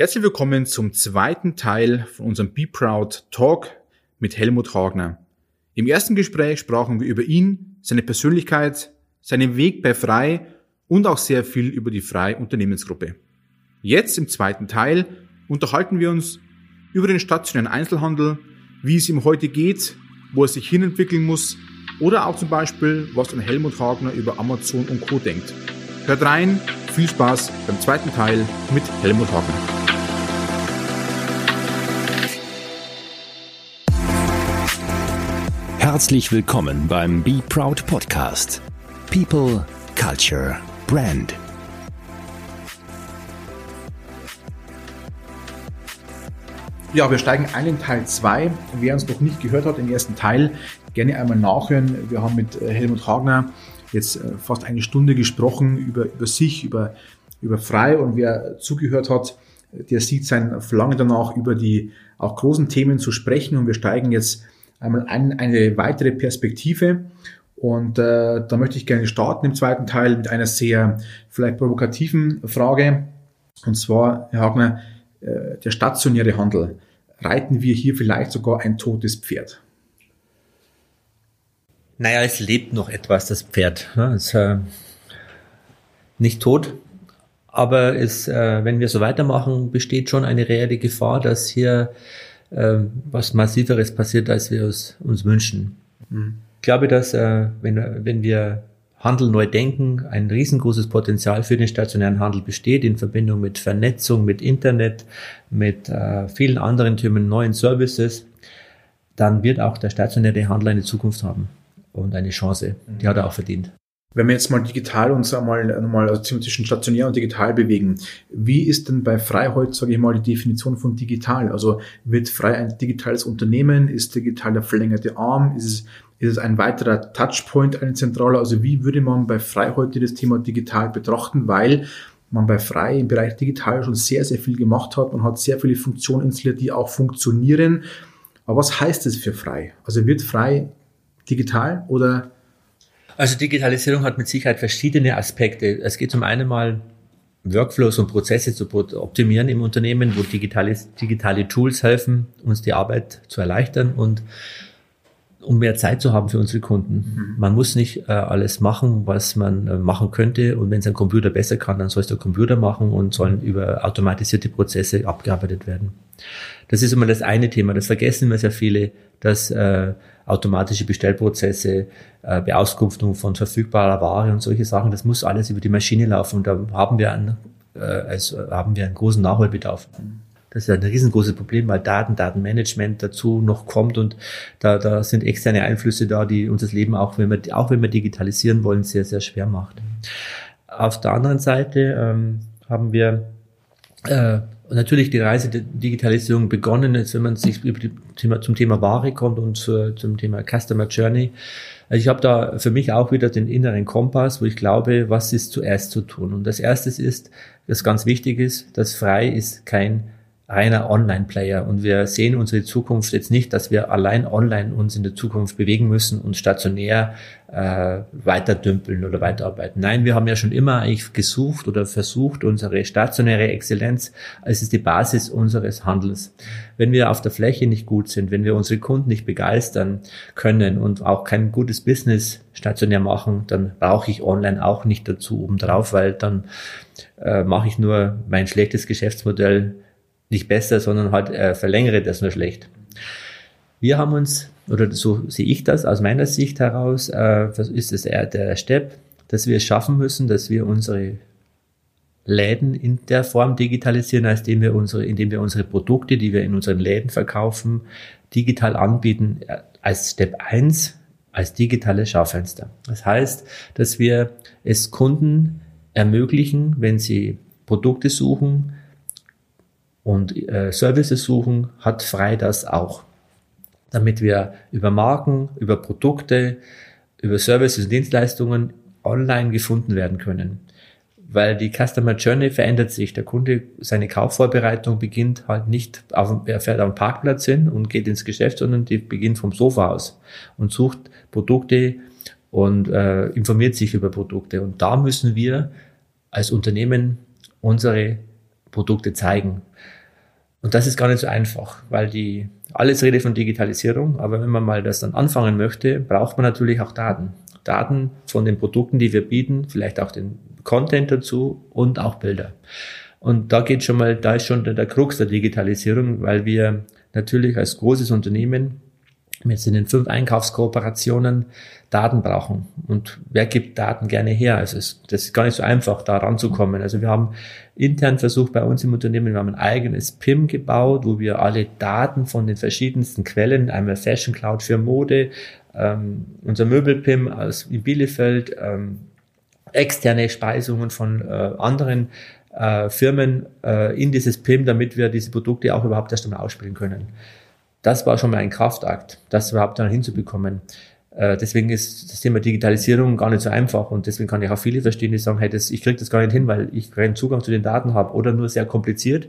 Herzlich willkommen zum zweiten Teil von unserem Be Proud Talk mit Helmut Hagner. Im ersten Gespräch sprachen wir über ihn, seine Persönlichkeit, seinen Weg bei Frei und auch sehr viel über die Frei Unternehmensgruppe. Jetzt im zweiten Teil unterhalten wir uns über den stationären Einzelhandel, wie es ihm heute geht, wo er sich hinentwickeln muss oder auch zum Beispiel, was ein Helmut Hagner über Amazon und Co. denkt. Hört rein, viel Spaß beim zweiten Teil mit Helmut Hagner. Herzlich willkommen beim Be Proud Podcast. People, Culture, Brand. Ja, wir steigen ein in Teil 2. Wer uns noch nicht gehört hat, im ersten Teil, gerne einmal nachhören. Wir haben mit äh, Helmut Hagner jetzt äh, fast eine Stunde gesprochen über, über sich, über, über Frei und wer zugehört hat, der sieht sein Verlangen danach, über die auch großen Themen zu sprechen und wir steigen jetzt einmal ein, eine weitere Perspektive. Und äh, da möchte ich gerne starten im zweiten Teil mit einer sehr vielleicht provokativen Frage. Und zwar, Herr Hagner, äh, der stationäre Handel. Reiten wir hier vielleicht sogar ein totes Pferd? Naja, es lebt noch etwas, das Pferd. Ne? Es ist äh, nicht tot, aber es, äh, wenn wir so weitermachen, besteht schon eine reelle Gefahr, dass hier äh, was Massiveres passiert, als wir es uns wünschen. Mhm. Ich glaube, dass äh, wenn, wenn wir Handel neu denken, ein riesengroßes Potenzial für den stationären Handel besteht in Verbindung mit Vernetzung, mit Internet, mit äh, vielen anderen Themen, neuen Services, dann wird auch der stationäre Handel eine Zukunft haben und eine Chance. Die hat er auch verdient. Wenn wir jetzt mal digital uns einmal nochmal also zwischen stationär und digital bewegen, wie ist denn bei Freiheit, sage ich mal, die Definition von digital? Also wird Frei ein digitales Unternehmen? Ist digital der verlängerte Arm? Ist es, ist es ein weiterer Touchpoint, ein zentraler? Also wie würde man bei Frei heute das Thema digital betrachten? Weil man bei Frei im Bereich digital schon sehr, sehr viel gemacht hat. Man hat sehr viele Funktionen installiert, die auch funktionieren. Aber was heißt es für Frei? Also wird Frei digital oder also Digitalisierung hat mit Sicherheit verschiedene Aspekte. Es geht zum einen mal Workflows und Prozesse zu optimieren im Unternehmen, wo digitale, digitale Tools helfen, uns die Arbeit zu erleichtern und um mehr Zeit zu haben für unsere Kunden. Mhm. Man muss nicht äh, alles machen, was man äh, machen könnte. Und wenn es ein Computer besser kann, dann soll es der Computer machen und sollen über automatisierte Prozesse abgearbeitet werden. Das ist immer das eine Thema. Das vergessen immer sehr viele, dass äh, automatische Bestellprozesse, äh, Beauskunftung von verfügbarer Ware und solche Sachen, das muss alles über die Maschine laufen. Und da haben wir einen, äh, also haben wir einen großen Nachholbedarf. Das ist ein riesengroßes Problem, weil Daten, Datenmanagement dazu noch kommt und da, da sind externe Einflüsse da, die uns das Leben auch, wenn wir, auch wenn wir digitalisieren wollen, sehr, sehr schwer macht. Auf der anderen Seite ähm, haben wir äh, natürlich die Reise der Digitalisierung begonnen, jetzt wenn man sich über die Thema, zum Thema Ware kommt und zu, zum Thema Customer Journey. Also ich habe da für mich auch wieder den inneren Kompass, wo ich glaube, was ist zuerst zu tun. Und das erste ist, das ganz wichtig ist, dass frei ist kein reiner Online-Player und wir sehen unsere Zukunft jetzt nicht, dass wir allein online uns in der Zukunft bewegen müssen und stationär äh, weiter dümpeln oder weiterarbeiten. Nein, wir haben ja schon immer eigentlich gesucht oder versucht, unsere stationäre Exzellenz, es ist die Basis unseres Handels. Wenn wir auf der Fläche nicht gut sind, wenn wir unsere Kunden nicht begeistern können und auch kein gutes Business stationär machen, dann brauche ich online auch nicht dazu obendrauf, weil dann äh, mache ich nur mein schlechtes Geschäftsmodell nicht besser, sondern halt äh, verlängere das nur schlecht. Wir haben uns, oder so sehe ich das aus meiner Sicht heraus, äh, ist es eher der Step, dass wir es schaffen müssen, dass wir unsere Läden in der Form digitalisieren, als indem wir unsere, indem wir unsere Produkte, die wir in unseren Läden verkaufen, digital anbieten, äh, als Step 1, als digitale Schaufenster. Das heißt, dass wir es Kunden ermöglichen, wenn sie Produkte suchen, und äh, Services suchen, hat frei das auch. Damit wir über Marken, über Produkte, über Services und Dienstleistungen online gefunden werden können. Weil die Customer Journey verändert sich. Der Kunde, seine Kaufvorbereitung beginnt halt nicht, auf, er fährt auf den Parkplatz hin und geht ins Geschäft, sondern die beginnt vom Sofa aus und sucht Produkte und äh, informiert sich über Produkte. Und da müssen wir als Unternehmen unsere Produkte zeigen. Und das ist gar nicht so einfach, weil die, alles redet von Digitalisierung, aber wenn man mal das dann anfangen möchte, braucht man natürlich auch Daten. Daten von den Produkten, die wir bieten, vielleicht auch den Content dazu und auch Bilder. Und da geht schon mal, da ist schon der, der Krux der Digitalisierung, weil wir natürlich als großes Unternehmen mit in den fünf Einkaufskooperationen Daten brauchen. Und wer gibt Daten gerne her? Also es, das ist gar nicht so einfach, da ranzukommen. Also wir haben intern versucht bei uns im Unternehmen, wir haben ein eigenes PIM gebaut, wo wir alle Daten von den verschiedensten Quellen, einmal Fashion Cloud für Mode, ähm, unser Möbel-PIM aus in Bielefeld, ähm, externe Speisungen von äh, anderen äh, Firmen äh, in dieses PIM, damit wir diese Produkte auch überhaupt erst einmal ausspielen können. Das war schon mal ein Kraftakt, das überhaupt dann hinzubekommen. Äh, deswegen ist das Thema Digitalisierung gar nicht so einfach und deswegen kann ich auch viele verstehen, die sagen, hey, das, ich kriege das gar nicht hin, weil ich keinen Zugang zu den Daten habe oder nur sehr kompliziert.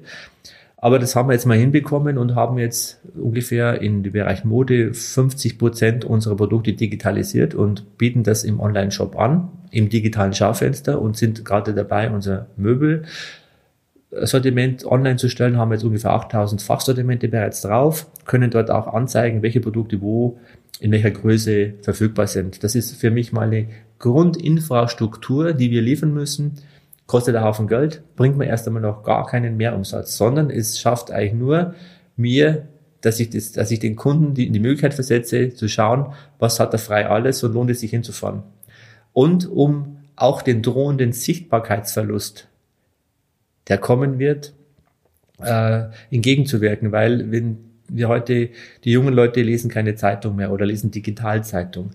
Aber das haben wir jetzt mal hinbekommen und haben jetzt ungefähr in dem Bereich Mode 50 Prozent unserer Produkte digitalisiert und bieten das im Online-Shop an, im digitalen Schaufenster und sind gerade dabei, unser Möbel Sortiment online zu stellen, haben jetzt ungefähr 8000 Fachsortimente bereits drauf, können dort auch anzeigen, welche Produkte wo in welcher Größe verfügbar sind. Das ist für mich mal eine Grundinfrastruktur, die wir liefern müssen. Kostet ein Haufen Geld, bringt mir erst einmal noch gar keinen Mehrumsatz, sondern es schafft eigentlich nur mir, dass ich, das, dass ich den Kunden die, die Möglichkeit versetze, zu schauen, was hat er frei alles und lohnt es sich hinzufahren. Und um auch den drohenden Sichtbarkeitsverlust, der kommen wird, äh, entgegenzuwirken, weil wenn wir heute, die jungen Leute lesen keine Zeitung mehr oder lesen Digitalzeitung.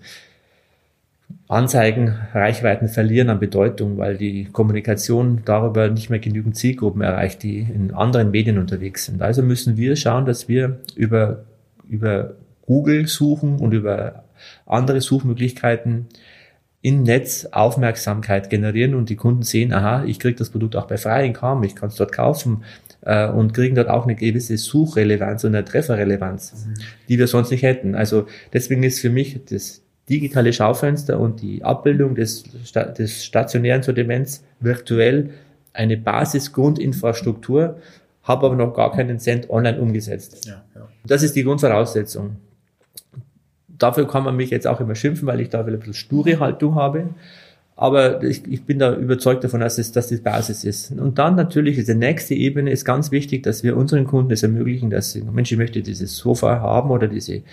Anzeigen, Reichweiten verlieren an Bedeutung, weil die Kommunikation darüber nicht mehr genügend Zielgruppen erreicht, die in anderen Medien unterwegs sind. Also müssen wir schauen, dass wir über, über Google suchen und über andere Suchmöglichkeiten im Netz Aufmerksamkeit generieren und die Kunden sehen, aha, ich kriege das Produkt auch bei freien Kaum, ich kann es dort kaufen, äh, und kriegen dort auch eine gewisse Suchrelevanz und eine Trefferrelevanz, mhm. die wir sonst nicht hätten. Also deswegen ist für mich das digitale Schaufenster und die Abbildung des, des stationären Sortiments virtuell eine Basisgrundinfrastruktur, habe aber noch gar keinen Cent online umgesetzt. Ja, ja. Das ist die Grundvoraussetzung. Dafür kann man mich jetzt auch immer schimpfen, weil ich da ein bisschen sture Haltung habe. Aber ich, ich bin da überzeugt davon, dass es dass die Basis ist. Und dann natürlich ist die nächste Ebene ist ganz wichtig, dass wir unseren Kunden es ermöglichen, dass sie, Mensch, ich möchte dieses Sofa haben oder diese,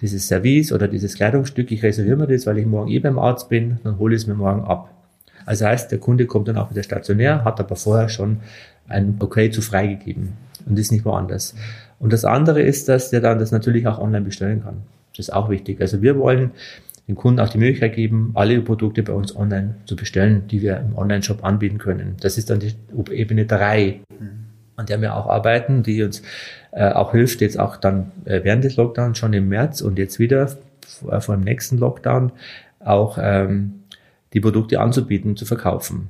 dieses Service oder dieses Kleidungsstück, ich reserviere mir das, weil ich morgen eh beim Arzt bin, dann hole ich es mir morgen ab. Also heißt, der Kunde kommt dann auch wieder stationär, hat aber vorher schon ein Okay zu freigegeben und ist nicht woanders. Und das andere ist, dass der dann das natürlich auch online bestellen kann. Das ist auch wichtig. Also wir wollen den Kunden auch die Möglichkeit geben, alle Produkte bei uns online zu bestellen, die wir im Online-Shop anbieten können. Das ist dann die Ebene drei, an der wir auch arbeiten, die uns äh, auch hilft, jetzt auch dann äh, während des Lockdowns schon im März und jetzt wieder äh, vor dem nächsten Lockdown auch ähm, die Produkte anzubieten, zu verkaufen.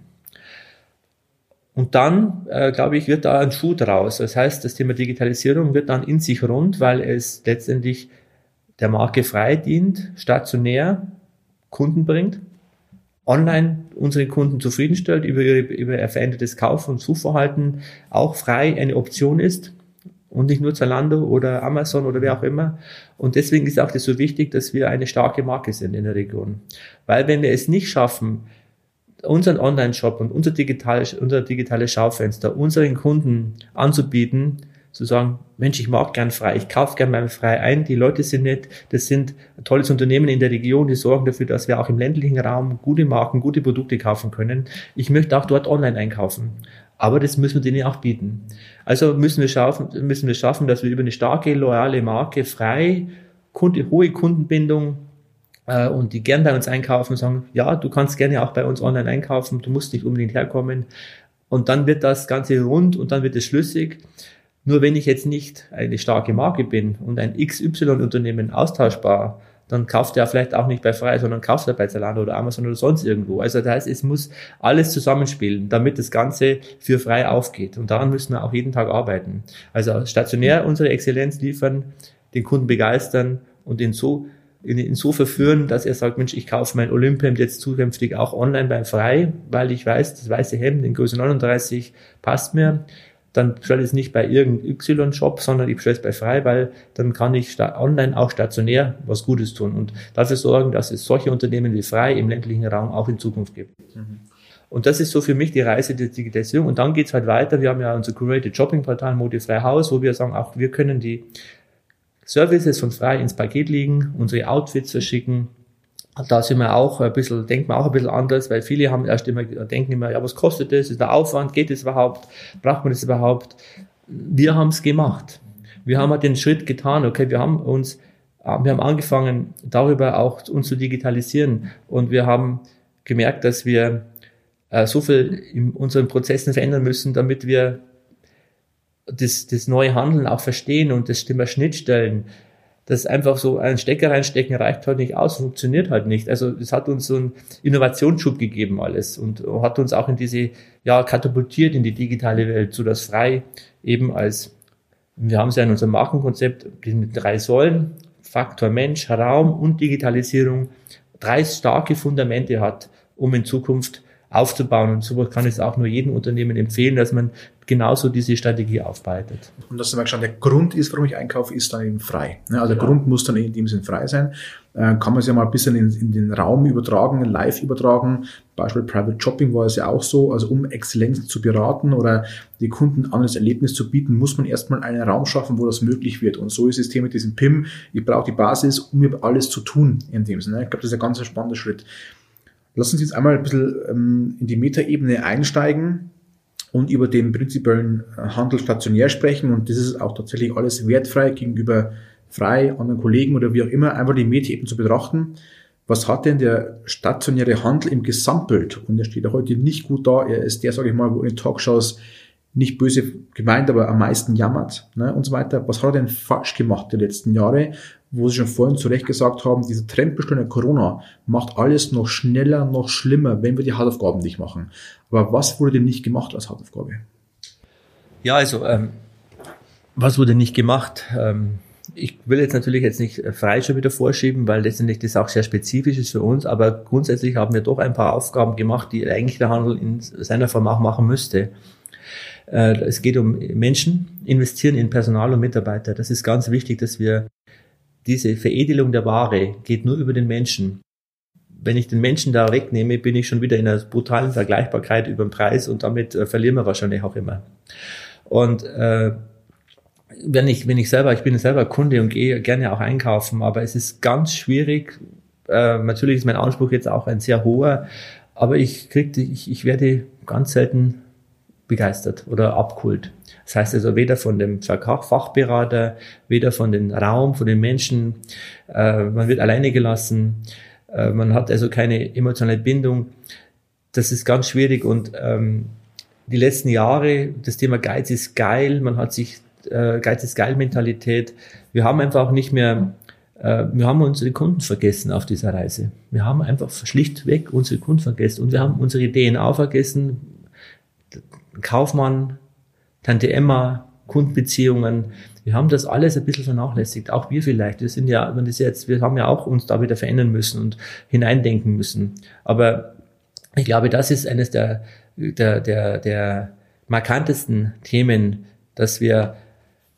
Und dann, äh, glaube ich, wird da ein Schuh draus. Das heißt, das Thema Digitalisierung wird dann in sich rund, weil es letztendlich der Marke frei dient, stationär Kunden bringt, online unsere Kunden zufriedenstellt, über, ihre, über ihr verändertes Kauf- und Suchverhalten auch frei eine Option ist und nicht nur Zalando oder Amazon oder wer auch immer. Und deswegen ist auch das so wichtig, dass wir eine starke Marke sind in der Region. Weil wenn wir es nicht schaffen, unseren Online-Shop und unser digitales, unser digitales Schaufenster unseren Kunden anzubieten, zu sagen, Mensch, ich mag gern frei, ich kaufe gern mal frei ein, die Leute sind nett, das sind tolles Unternehmen in der Region, die sorgen dafür, dass wir auch im ländlichen Raum gute Marken, gute Produkte kaufen können. Ich möchte auch dort online einkaufen. Aber das müssen wir denen auch bieten. Also müssen wir schaffen, müssen wir schaffen, dass wir über eine starke, loyale Marke frei, Kunde, hohe Kundenbindung äh, und die gern bei uns einkaufen, sagen, ja, du kannst gerne auch bei uns online einkaufen, du musst nicht unbedingt herkommen. Und dann wird das Ganze rund und dann wird es schlüssig. Nur wenn ich jetzt nicht eine starke Marke bin und ein XY-Unternehmen austauschbar, dann kauft er vielleicht auch nicht bei Frei, sondern kauft er bei Zalando oder Amazon oder sonst irgendwo. Also das heißt, es muss alles zusammenspielen, damit das Ganze für frei aufgeht. Und daran müssen wir auch jeden Tag arbeiten. Also stationär unsere Exzellenz liefern, den Kunden begeistern und ihn so, ihn so verführen, dass er sagt, Mensch, ich kaufe mein Olympium jetzt zukünftig auch online bei Frei, weil ich weiß, das weiße Hemd in Größe 39 passt mir dann bestelle ich es nicht bei irgendeinem Y-Shop, sondern ich bestelle es bei Frei, weil dann kann ich online auch stationär was Gutes tun und dafür sorgen, dass es solche Unternehmen wie Frei im ländlichen Raum auch in Zukunft gibt. Mhm. Und das ist so für mich die Reise der Digitalisierung. Und dann geht's halt weiter. Wir haben ja unser Curated Shopping Portal Modi Frei Haus, wo wir sagen, auch wir können die Services von Frei ins Paket legen, unsere Outfits verschicken, da sind wir auch ein bisschen, denkt man auch ein bisschen anders, weil viele haben erst immer, denken immer, ja, was kostet das? Ist der Aufwand? Geht es überhaupt? Braucht man das überhaupt? Wir haben es gemacht. Wir haben halt den Schritt getan, okay, wir haben uns, äh, wir haben angefangen, darüber auch uns zu digitalisieren und wir haben gemerkt, dass wir äh, so viel in unseren Prozessen verändern müssen, damit wir das, das neue Handeln auch verstehen und das Thema Schnittstellen, das einfach so einen Stecker reinstecken reicht halt nicht aus, funktioniert halt nicht. Also es hat uns so einen Innovationsschub gegeben alles und hat uns auch in diese, ja, katapultiert in die digitale Welt, so dass frei eben als, wir haben es ja in unserem Markenkonzept, die drei Säulen, Faktor Mensch, Raum und Digitalisierung, drei starke Fundamente hat, um in Zukunft aufzubauen. Und so kann ich es auch nur jedem Unternehmen empfehlen, dass man genauso diese Strategie aufbereitet. Und das ist schon der Grund ist, warum ich einkaufe, ist dann eben frei. Ne? Also der ja. Grund muss dann in dem Sinn frei sein. Äh, kann man es ja mal ein bisschen in, in, den Raum übertragen, live übertragen. Beispiel Private Shopping war es ja auch so. Also um Exzellenz zu beraten oder die Kunden ein anderes Erlebnis zu bieten, muss man erstmal einen Raum schaffen, wo das möglich wird. Und so ist das Thema mit diesem PIM. Ich brauche die Basis, um mir alles zu tun in dem Sinne. Ich glaube, das ist ein ganz spannender Schritt. Lass uns jetzt einmal ein bisschen ähm, in die Metaebene einsteigen und über den prinzipiellen äh, Handel stationär sprechen. Und das ist auch tatsächlich alles wertfrei gegenüber frei, anderen Kollegen oder wie auch immer, einfach die Metaebene zu betrachten. Was hat denn der stationäre Handel im Gesamtbild? Und er steht heute nicht gut da. Er ist der, sage ich mal, wo in Talkshows nicht böse gemeint, aber am meisten jammert ne, und so weiter. Was hat er denn falsch gemacht die letzten Jahre? wo Sie schon vorhin zu Recht gesagt haben, diese Trendbestimmung Corona macht alles noch schneller, noch schlimmer, wenn wir die Hausaufgaben nicht machen. Aber was wurde denn nicht gemacht als Hausaufgabe? Ja, also ähm, was wurde nicht gemacht? Ähm, ich will jetzt natürlich jetzt nicht frei schon wieder vorschieben, weil letztendlich das auch sehr spezifisch ist für uns, aber grundsätzlich haben wir doch ein paar Aufgaben gemacht, die eigentlich der Handel in seiner Form auch machen müsste. Äh, es geht um Menschen, investieren in Personal und Mitarbeiter. Das ist ganz wichtig, dass wir diese Veredelung der Ware geht nur über den Menschen. Wenn ich den Menschen da wegnehme, bin ich schon wieder in einer brutalen Vergleichbarkeit über den Preis und damit äh, verlieren wir wahrscheinlich auch immer. Und äh, wenn ich, wenn ich selber, ich bin selber Kunde und gehe gerne auch einkaufen, aber es ist ganz schwierig. Äh, natürlich ist mein Anspruch jetzt auch ein sehr hoher, aber ich krieg, ich, ich werde ganz selten begeistert oder abgeholt. Das heißt also weder von dem Fachberater, weder von dem Raum, von den Menschen. Äh, man wird alleine gelassen. Äh, man hat also keine emotionale Bindung. Das ist ganz schwierig und ähm, die letzten Jahre, das Thema Geiz ist geil. Man hat sich äh, Geiz ist geil Mentalität. Wir haben einfach nicht mehr äh, wir haben unsere Kunden vergessen auf dieser Reise. Wir haben einfach schlichtweg unsere Kunden vergessen und wir haben unsere DNA vergessen. Kaufmann, Tante Emma, Kundenbeziehungen. Wir haben das alles ein bisschen vernachlässigt. Auch wir vielleicht. Wir sind ja, wenn das jetzt, wir haben ja auch uns da wieder verändern müssen und hineindenken müssen. Aber ich glaube, das ist eines der, der, der, der markantesten Themen, dass wir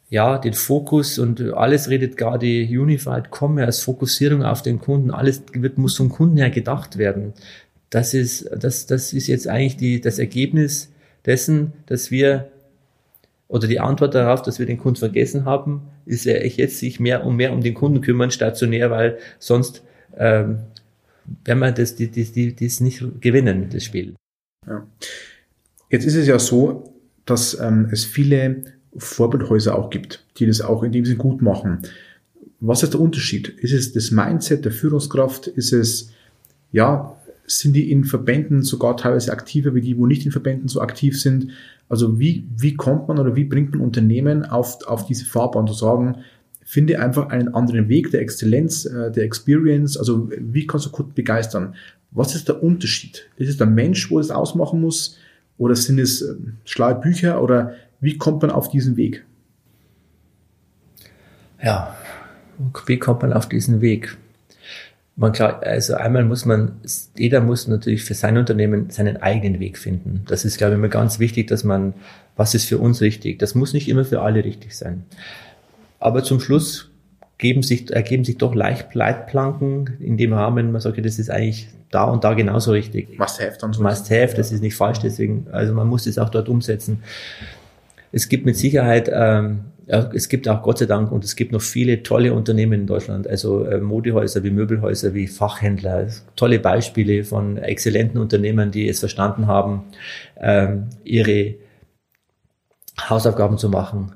ja, den Fokus und alles redet gerade Unified Commerce, Fokussierung auf den Kunden, alles wird, muss vom Kunden her gedacht werden. Das ist, das, das ist jetzt eigentlich die, das Ergebnis dessen, dass wir oder die Antwort darauf, dass wir den Kunden vergessen haben, ist ja jetzt sich mehr und mehr um den Kunden kümmern, stationär, weil sonst ähm, werden wir das, die, die, die, das nicht gewinnen, das Spiel. Ja. Jetzt ist es ja so, dass ähm, es viele Vorbildhäuser auch gibt, die das auch in dem Sinne gut machen. Was ist der Unterschied? Ist es das Mindset der Führungskraft? Ist es, ja, sind die in Verbänden sogar teilweise aktiver wie die, wo nicht in Verbänden so aktiv sind? Also wie, wie kommt man oder wie bringt man Unternehmen auf, auf diese Fahrbahn zu sagen, finde einfach einen anderen Weg der Exzellenz, äh, der Experience, also wie kannst du Kunden begeistern? Was ist der Unterschied? Ist es der Mensch, wo es ausmachen muss? Oder sind es äh, schlaue Bücher? Oder wie kommt man auf diesen Weg? Ja, wie kommt man auf diesen Weg? Man klar, also einmal muss man, jeder muss natürlich für sein Unternehmen seinen eigenen Weg finden. Das ist, glaube ich, immer ganz wichtig, dass man, was ist für uns richtig? Das muss nicht immer für alle richtig sein. Aber zum Schluss geben sich, ergeben sich doch leicht Leitplanken in dem Rahmen, man sagt, okay, das ist eigentlich da und da genauso richtig. Must have dann so. Must have, das ist nicht falsch, deswegen, also man muss es auch dort umsetzen. Es gibt mit Sicherheit, ähm, ja, es gibt auch Gott sei Dank und es gibt noch viele tolle Unternehmen in Deutschland, also äh, Modehäuser wie Möbelhäuser, wie Fachhändler, tolle Beispiele von exzellenten Unternehmern, die es verstanden haben, ähm, ihre Hausaufgaben zu machen.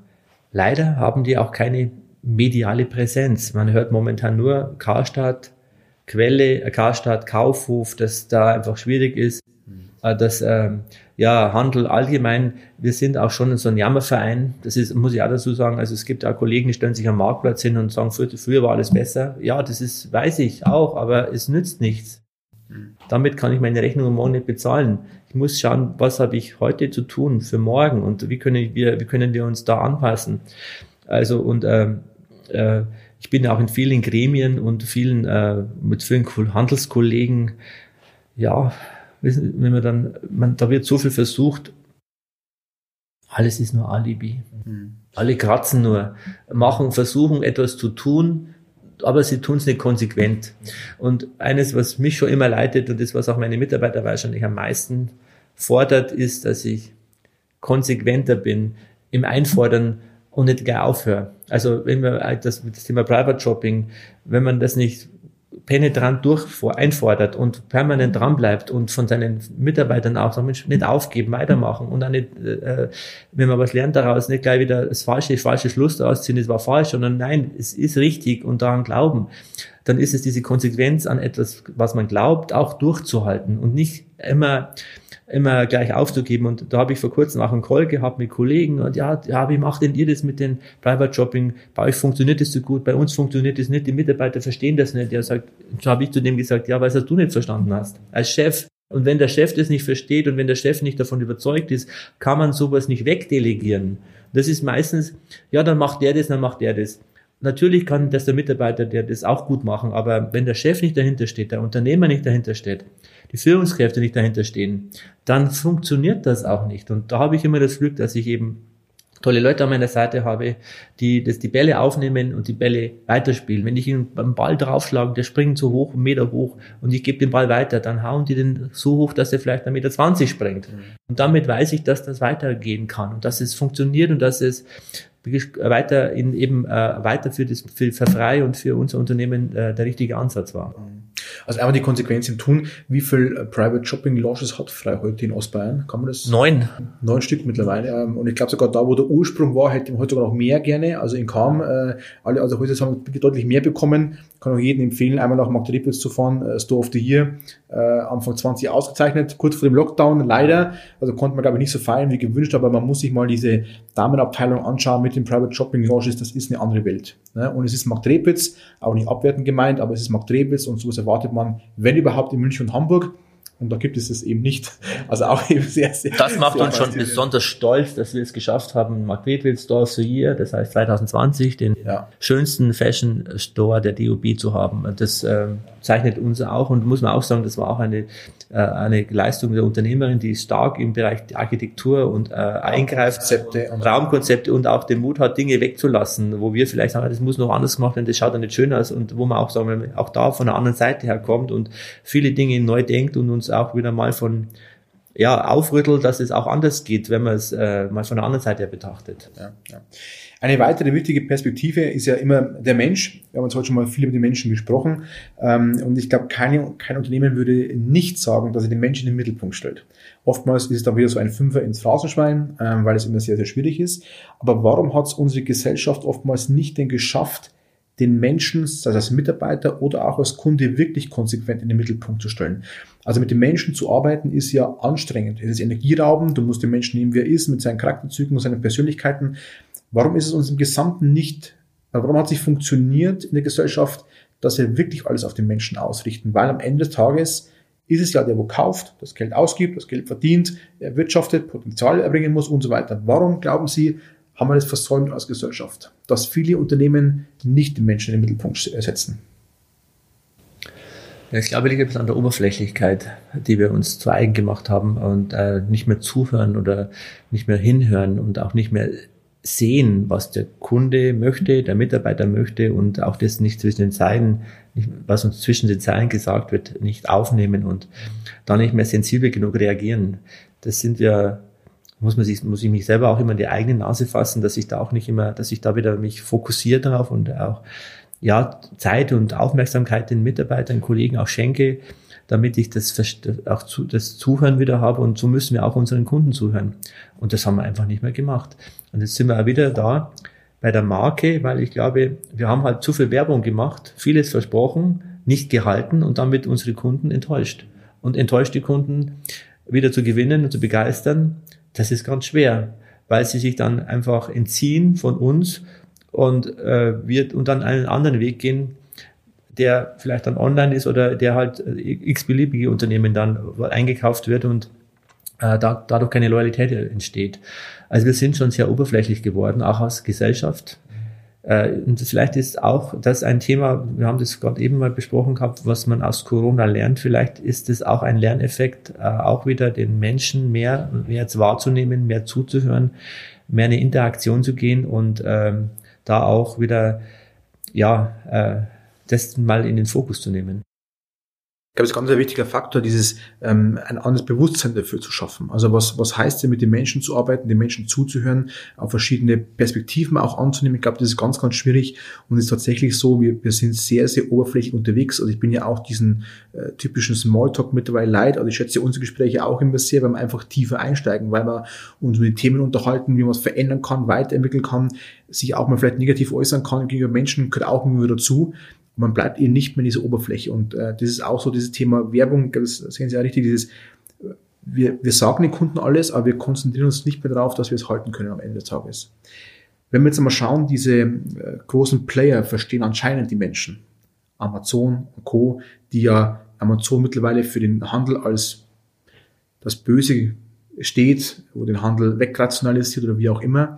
Leider haben die auch keine mediale Präsenz. Man hört momentan nur Karstadt, Quelle, äh, Karstadt, Kaufhof, dass da einfach schwierig ist, mhm. dass ähm, ja, Handel allgemein, wir sind auch schon so ein Jammerverein. Das ist, muss ich auch dazu sagen. Also es gibt auch Kollegen, die stellen sich am Marktplatz hin und sagen, früher, früher war alles besser. Ja, das ist, weiß ich auch, aber es nützt nichts. Damit kann ich meine Rechnung morgen nicht bezahlen. Ich muss schauen, was habe ich heute zu tun für morgen und wie können wir, wie können wir uns da anpassen. Also und ähm, äh, ich bin ja auch in vielen Gremien und vielen äh, mit vielen Handelskollegen. Ja, wenn man dann, man, da wird so viel versucht, alles ist nur Alibi. Mhm. Alle kratzen nur, machen, versuchen etwas zu tun, aber sie tun es nicht konsequent. Und eines, was mich schon immer leitet und das, was auch meine Mitarbeiter wahrscheinlich am meisten fordert, ist, dass ich konsequenter bin im Einfordern und nicht gleich aufhöre. Also wenn man das, das Thema Private Shopping, wenn man das nicht penetrant durch einfordert und permanent dran bleibt und von seinen Mitarbeitern auch sagt, Mensch, nicht aufgeben, weitermachen und dann nicht, äh, wenn man was lernt daraus, nicht gleich wieder das falsche, falsche Schluss daraus ziehen, es war falsch, sondern nein, es ist richtig und daran glauben, dann ist es diese Konsequenz an etwas, was man glaubt, auch durchzuhalten und nicht immer immer gleich aufzugeben. Und da habe ich vor kurzem auch einen Call gehabt mit Kollegen und ja, ja, wie macht denn ihr das mit den Private Shopping? Bei euch funktioniert das so gut, bei uns funktioniert das nicht, die Mitarbeiter verstehen das nicht. Der sagt, so habe ich zu dem gesagt, ja, weil es du nicht verstanden hast. Als Chef. Und wenn der Chef das nicht versteht und wenn der Chef nicht davon überzeugt ist, kann man sowas nicht wegdelegieren. Das ist meistens, ja, dann macht der das, dann macht der das. Natürlich kann das der Mitarbeiter, der das auch gut machen, aber wenn der Chef nicht dahinter steht, der Unternehmer nicht dahinter steht, die Führungskräfte nicht dahinter stehen, dann funktioniert das auch nicht. Und da habe ich immer das Glück, dass ich eben tolle Leute an meiner Seite habe, die das die Bälle aufnehmen und die Bälle weiterspielen. Wenn ich ihnen beim Ball draufschlage, der springt so hoch, einen Meter hoch und ich gebe den Ball weiter, dann hauen die den so hoch, dass er vielleicht einen Meter zwanzig springt. Mhm. Und damit weiß ich, dass das weitergehen kann und dass es funktioniert und dass es weiter in eben äh, weiter für das für, für frei und für unser Unternehmen äh, der richtige Ansatz war. Mhm. Also einmal die Konsequenz im Tun. Wie viel äh, Private Shopping Launches hat frei heute in Ostbayern? Kann man das? Neun. Neun Stück mittlerweile. Ähm, und ich glaube sogar da, wo der Ursprung war, hätte man heute sogar noch mehr gerne. Also in Kam, äh, alle also Häuser haben deutlich mehr bekommen. Kann auch jedem empfehlen, einmal nach Magdeburg zu fahren. Äh, Store of the Year, Anfang 20 ausgezeichnet, kurz vor dem Lockdown, leider. Also konnte man glaube ich nicht so feiern wie gewünscht, aber man muss sich mal diese Damenabteilung anschauen mit den Private Shopping Launches. Das ist eine andere Welt. Ne? Und es ist Markt Repitz, auch nicht abwertend gemeint, aber es ist Markt Repitz und sowas erwartet man, wenn überhaupt, in München und Hamburg. Und da gibt es es eben nicht. Also auch eben sehr, sehr. Das macht sehr uns schon besonders stolz, dass wir es geschafft haben, Margrethe Store the Year, das heißt 2020, den ja. schönsten Fashion Store der DOB zu haben. Das äh, zeichnet uns auch und muss man auch sagen, das war auch eine, äh, eine Leistung der Unternehmerin, die stark im Bereich Architektur und äh, eingreift, Raumkonzepte und, Raumkonzepte und auch den Mut hat, Dinge wegzulassen, wo wir vielleicht sagen, das muss noch anders gemacht werden, das schaut dann nicht schön aus und wo man auch sagen, auch da von der anderen Seite her kommt und viele Dinge neu denkt und uns auch wieder mal von ja, aufrüttelt, dass es auch anders geht, wenn man es äh, mal von der anderen Seite betrachtet. Ja, ja. Eine weitere wichtige Perspektive ist ja immer der Mensch. Wir haben uns heute schon mal viel über die Menschen gesprochen. Ähm, und ich glaube, keine, kein Unternehmen würde nicht sagen, dass er den Menschen in den Mittelpunkt stellt. Oftmals ist es dann wieder so ein Fünfer ins Phrasenschwein, ähm, weil es immer sehr, sehr schwierig ist. Aber warum hat es unsere Gesellschaft oftmals nicht denn geschafft, den Menschen, sei es als Mitarbeiter oder auch als Kunde, wirklich konsequent in den Mittelpunkt zu stellen. Also mit den Menschen zu arbeiten ist ja anstrengend. Es ist energieraubend, du musst den Menschen nehmen, wie er ist, mit seinen Charakterzügen und seinen Persönlichkeiten. Warum ist es uns im Gesamten nicht, warum hat es nicht funktioniert in der Gesellschaft, dass wir wirklich alles auf den Menschen ausrichten? Weil am Ende des Tages ist es ja der, wo kauft, das Geld ausgibt, das Geld verdient, erwirtschaftet, Potenzial erbringen muss und so weiter. Warum glauben Sie, haben wir das versäumt als Gesellschaft, dass viele Unternehmen nicht den Menschen in den Mittelpunkt setzen. ich glaube, liegt bisschen an der Oberflächlichkeit, die wir uns zu eigen gemacht haben und äh, nicht mehr zuhören oder nicht mehr hinhören und auch nicht mehr sehen, was der Kunde möchte, der Mitarbeiter möchte und auch das nicht zwischen den Zeilen, was uns zwischen den Zeilen gesagt wird, nicht aufnehmen und da nicht mehr sensibel genug reagieren. Das sind wir, muss man sich, muss ich mich selber auch immer in die eigene Nase fassen, dass ich da auch nicht immer, dass ich da wieder mich fokussiere darauf und auch, ja, Zeit und Aufmerksamkeit den Mitarbeitern, Kollegen auch schenke, damit ich das auch zu, das Zuhören wieder habe und so müssen wir auch unseren Kunden zuhören. Und das haben wir einfach nicht mehr gemacht. Und jetzt sind wir auch wieder da bei der Marke, weil ich glaube, wir haben halt zu viel Werbung gemacht, vieles versprochen, nicht gehalten und damit unsere Kunden enttäuscht. Und enttäuschte Kunden wieder zu gewinnen und zu begeistern, das ist ganz schwer, weil sie sich dann einfach entziehen von uns und äh, wird und dann einen anderen Weg gehen, der vielleicht dann online ist oder der halt äh, x-beliebige Unternehmen dann eingekauft wird und äh, da, dadurch keine Loyalität entsteht. Also wir sind schon sehr oberflächlich geworden, auch als Gesellschaft. Äh, und vielleicht ist auch das ein Thema, wir haben das gerade eben mal besprochen gehabt, was man aus Corona lernt. Vielleicht ist es auch ein Lerneffekt, äh, auch wieder den Menschen mehr, mehr wahrzunehmen, mehr zuzuhören, mehr eine Interaktion zu gehen und ähm, da auch wieder, ja, äh, das mal in den Fokus zu nehmen. Ich glaube, es ist ganz ein wichtiger Faktor, dieses ähm, ein anderes Bewusstsein dafür zu schaffen. Also was, was heißt denn, mit den Menschen zu arbeiten, den Menschen zuzuhören, auf verschiedene Perspektiven auch anzunehmen. Ich glaube, das ist ganz, ganz schwierig und es ist tatsächlich so, wir, wir sind sehr, sehr oberflächlich unterwegs. Also ich bin ja auch diesen äh, typischen Smalltalk mittlerweile leid. Also ich schätze unsere Gespräche auch immer sehr, weil wir einfach tiefer einsteigen, weil wir uns mit Themen unterhalten, wie man es verändern kann, weiterentwickeln kann, sich auch mal vielleicht negativ äußern kann gegenüber Menschen, gehört auch immer dazu man bleibt eben nicht mehr in dieser Oberfläche. Und äh, das ist auch so dieses Thema Werbung, das sehen Sie ja richtig, dieses, wir, wir sagen den Kunden alles, aber wir konzentrieren uns nicht mehr darauf, dass wir es halten können am Ende des Tages. Wenn wir jetzt einmal schauen, diese äh, großen Player verstehen anscheinend die Menschen. Amazon und Co., die ja Amazon mittlerweile für den Handel als das Böse steht, wo den Handel wegrationalisiert oder wie auch immer.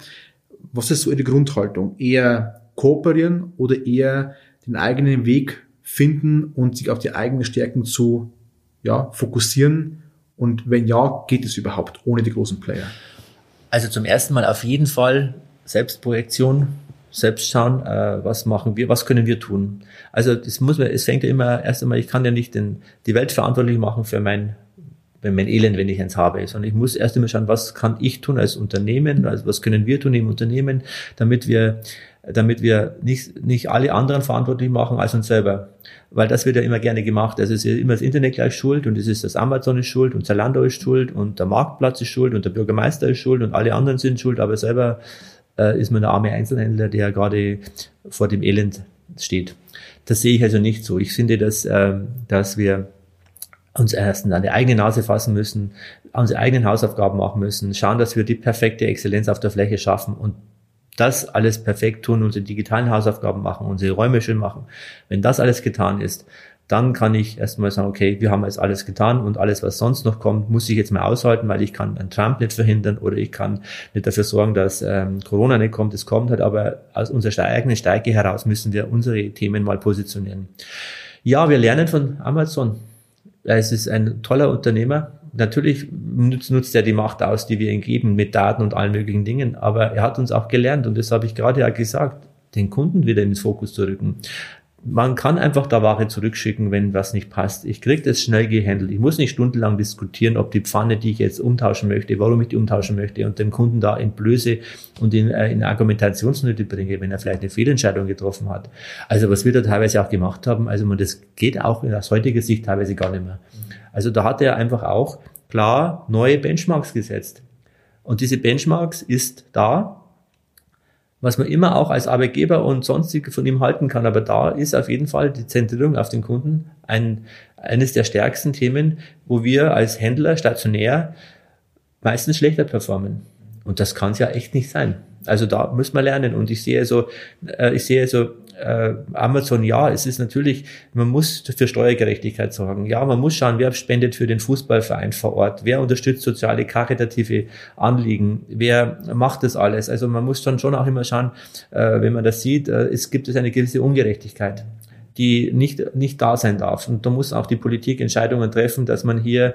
Was ist so Ihre Grundhaltung? Eher kooperieren oder eher den eigenen Weg finden und sich auf die eigenen Stärken zu ja, fokussieren? Und wenn ja, geht es überhaupt ohne die großen Player? Also zum ersten Mal auf jeden Fall Selbstprojektion, selbst schauen, äh, was machen wir, was können wir tun. Also das muss man, es fängt ja immer erst einmal, ich kann ja nicht den, die Welt verantwortlich machen für mein, für mein Elend, wenn ich eins habe, sondern ich muss erst einmal schauen, was kann ich tun als Unternehmen, also was können wir tun im Unternehmen, damit wir damit wir nicht, nicht alle anderen verantwortlich machen als uns selber. Weil das wird ja immer gerne gemacht. Also es ist immer das Internet gleich schuld und es ist das Amazon ist schuld und Zalando ist schuld und der Marktplatz ist schuld und der Bürgermeister ist schuld und alle anderen sind schuld, aber selber äh, ist man der arme Einzelhändler, der gerade vor dem Elend steht. Das sehe ich also nicht so. Ich finde, dass, äh, dass wir uns erst an die eigene Nase fassen müssen, unsere eigenen Hausaufgaben machen müssen, schauen, dass wir die perfekte Exzellenz auf der Fläche schaffen und das alles perfekt tun, unsere digitalen Hausaufgaben machen, unsere Räume schön machen. Wenn das alles getan ist, dann kann ich erstmal sagen, okay, wir haben jetzt alles getan und alles, was sonst noch kommt, muss ich jetzt mal aushalten, weil ich kann einen Trump nicht verhindern oder ich kann nicht dafür sorgen, dass ähm, Corona nicht kommt. Es kommt halt, aber aus unserer eigenen Stärke heraus müssen wir unsere Themen mal positionieren. Ja, wir lernen von Amazon. Es ist ein toller Unternehmer, natürlich nutzt, nutzt er die Macht aus, die wir ihm geben mit Daten und allen möglichen Dingen, aber er hat uns auch gelernt und das habe ich gerade ja gesagt, den Kunden wieder ins Fokus zu rücken. Man kann einfach da Ware zurückschicken, wenn was nicht passt. Ich kriege das schnell gehandelt. Ich muss nicht stundenlang diskutieren, ob die Pfanne, die ich jetzt umtauschen möchte, warum ich die umtauschen möchte und dem Kunden da in Blöße und in, äh, in Argumentationsnöte bringe, wenn er vielleicht eine Fehlentscheidung getroffen hat. Also was wir da teilweise auch gemacht haben, also man, das geht auch aus heutiger Sicht teilweise gar nicht mehr. Also da hat er einfach auch klar neue Benchmarks gesetzt. Und diese Benchmarks ist da, was man immer auch als Arbeitgeber und sonstige von ihm halten kann. Aber da ist auf jeden Fall die Zentrierung auf den Kunden ein, eines der stärksten Themen, wo wir als Händler stationär meistens schlechter performen. Und das kann es ja echt nicht sein. Also da muss man lernen. Und ich sehe so, äh, ich sehe so äh, Amazon, ja, es ist natürlich, man muss für Steuergerechtigkeit sorgen. Ja, man muss schauen, wer spendet für den Fußballverein vor Ort, wer unterstützt soziale, karitative Anliegen, wer macht das alles. Also man muss dann schon auch immer schauen, äh, wenn man das sieht, äh, es gibt es eine gewisse Ungerechtigkeit. Die nicht, nicht da sein darf. Und da muss auch die Politik Entscheidungen treffen, dass man hier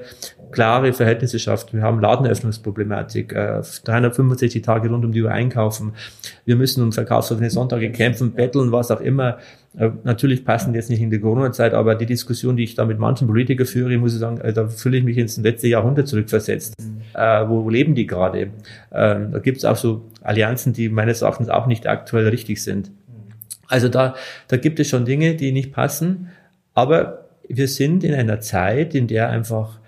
klare Verhältnisse schafft. Wir haben Ladenöffnungsproblematik, äh, 365 Tage rund um die Uhr einkaufen. Wir müssen um verkaufsoffene Sonntage kämpfen, betteln, was auch immer. Äh, natürlich passen jetzt nicht in die Corona-Zeit, aber die Diskussion, die ich da mit manchen Politikern führe, muss ich sagen, äh, da fühle ich mich ins letzte Jahrhundert zurückversetzt. Äh, wo, wo leben die gerade? Ähm, da gibt es auch so Allianzen, die meines Erachtens auch nicht aktuell richtig sind. Also da, da gibt es schon Dinge, die nicht passen, aber wir sind in einer Zeit, in der einfach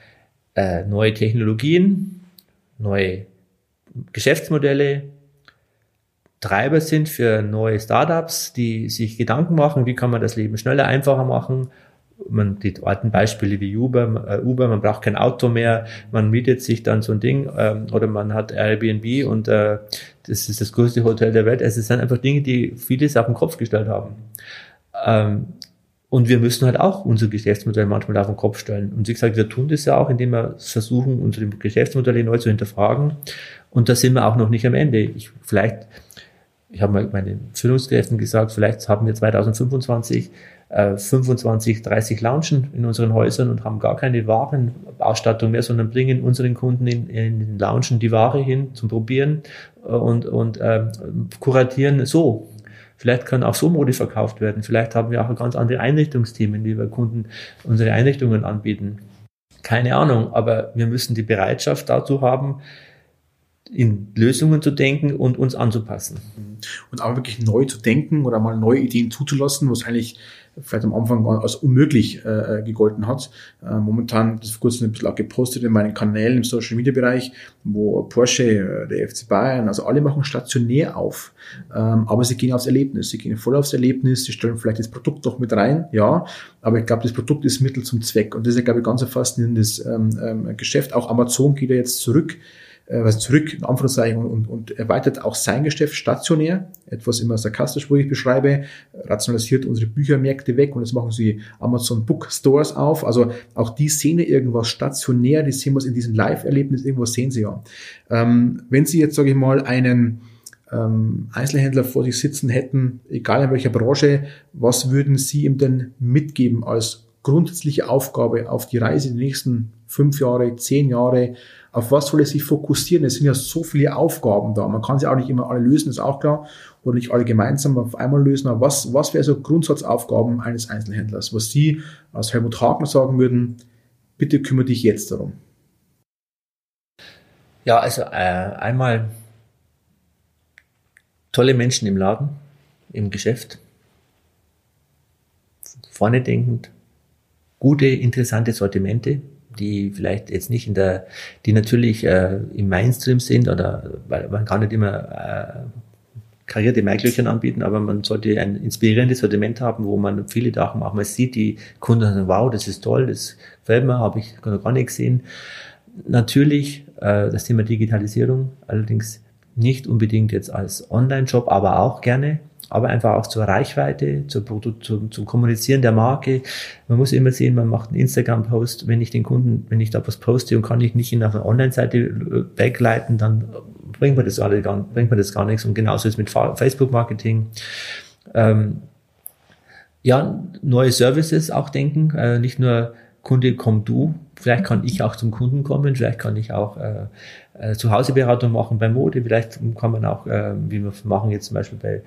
äh, neue Technologien, neue Geschäftsmodelle Treiber sind für neue Startups, die sich Gedanken machen, wie kann man das Leben schneller, einfacher machen. Man, die alten Beispiele wie Uber, äh, Uber, man braucht kein Auto mehr, man mietet sich dann so ein Ding ähm, oder man hat Airbnb und äh, das ist das größte Hotel der Welt. Also es sind einfach Dinge, die vieles auf den Kopf gestellt haben. Ähm, und wir müssen halt auch unser Geschäftsmodell manchmal auf den Kopf stellen. Und wie gesagt, wir tun das ja auch, indem wir versuchen, unsere Geschäftsmodelle neu zu hinterfragen. Und da sind wir auch noch nicht am Ende. Ich, vielleicht, ich habe mal meinen Führungskräften gesagt, vielleicht haben wir 2025 äh, 25, 30 Launchen in unseren Häusern und haben gar keine Warenausstattung mehr, sondern bringen unseren Kunden in, in den Launchen die Ware hin zum Probieren äh, und, und äh, kuratieren so Vielleicht kann auch so Mode verkauft werden. Vielleicht haben wir auch ganz andere Einrichtungsthemen, wie wir Kunden unsere Einrichtungen anbieten. Keine Ahnung, aber wir müssen die Bereitschaft dazu haben, in Lösungen zu denken und uns anzupassen. Und auch wirklich neu zu denken oder mal neue Ideen zuzulassen, was eigentlich vielleicht am Anfang als unmöglich äh, äh, gegolten hat. Äh, momentan, das vor kurzem ein bisschen auch gepostet in meinen Kanälen im Social Media Bereich, wo Porsche, äh, der FC Bayern, also alle machen stationär auf, ähm, aber sie gehen aufs Erlebnis, sie gehen voll aufs Erlebnis, sie stellen vielleicht das Produkt doch mit rein, ja, aber ich glaube, das Produkt ist Mittel zum Zweck und das ist, glaube ich, ganz ein faszinierendes ähm, ähm, Geschäft. Auch Amazon geht ja jetzt zurück äh, was zurück, in Anführungszeichen, und, und erweitert auch sein Geschäft stationär, etwas immer sarkastisch, wo ich beschreibe, rationalisiert unsere Büchermärkte weg und jetzt machen sie Amazon Bookstores auf. Also auch die sehen irgendwas stationär, die sehen was in diesem Live-Erlebnis, irgendwas sehen sie ja. Ähm, wenn Sie jetzt, sage ich mal, einen ähm, Einzelhändler vor sich sitzen hätten, egal in welcher Branche, was würden Sie ihm denn mitgeben als grundsätzliche Aufgabe auf die Reise die nächsten fünf Jahre, zehn Jahre? Auf was soll er sich fokussieren? Es sind ja so viele Aufgaben da. Man kann sie auch nicht immer alle lösen, ist auch klar. Oder nicht alle gemeinsam auf einmal lösen. Aber was, was wäre so Grundsatzaufgaben eines Einzelhändlers? Was Sie als Helmut Hagner sagen würden, bitte kümmere dich jetzt darum. Ja, also äh, einmal tolle Menschen im Laden, im Geschäft, vorne denkend, gute, interessante Sortimente, die vielleicht jetzt nicht in der, die natürlich äh, im Mainstream sind oder weil man kann nicht immer äh, karierte Maiglöckchen anbieten, aber man sollte ein inspirierendes Sortiment haben, wo man viele Sachen auch mal sieht, die Kunden sagen, wow, das ist toll, das gefällt mir, habe ich noch gar nicht gesehen. Natürlich äh, das Thema Digitalisierung, allerdings nicht unbedingt jetzt als Online-Shop, aber auch gerne aber einfach auch zur Reichweite, zur Produkt, zum, zum Kommunizieren der Marke. Man muss immer sehen, man macht einen Instagram-Post, wenn ich den Kunden, wenn ich da was poste und kann ich nicht in eine Online-Seite wegleiten, dann bringt man das alle gar, bringt man das gar nichts. Und genauso ist mit Facebook-Marketing. Ähm, ja, neue Services auch denken, äh, nicht nur Kunde, komm du, vielleicht kann ich auch zum Kunden kommen, vielleicht kann ich auch äh, äh, Zuhauseberatung machen bei Mode, vielleicht kann man auch, äh, wie wir machen jetzt zum Beispiel bei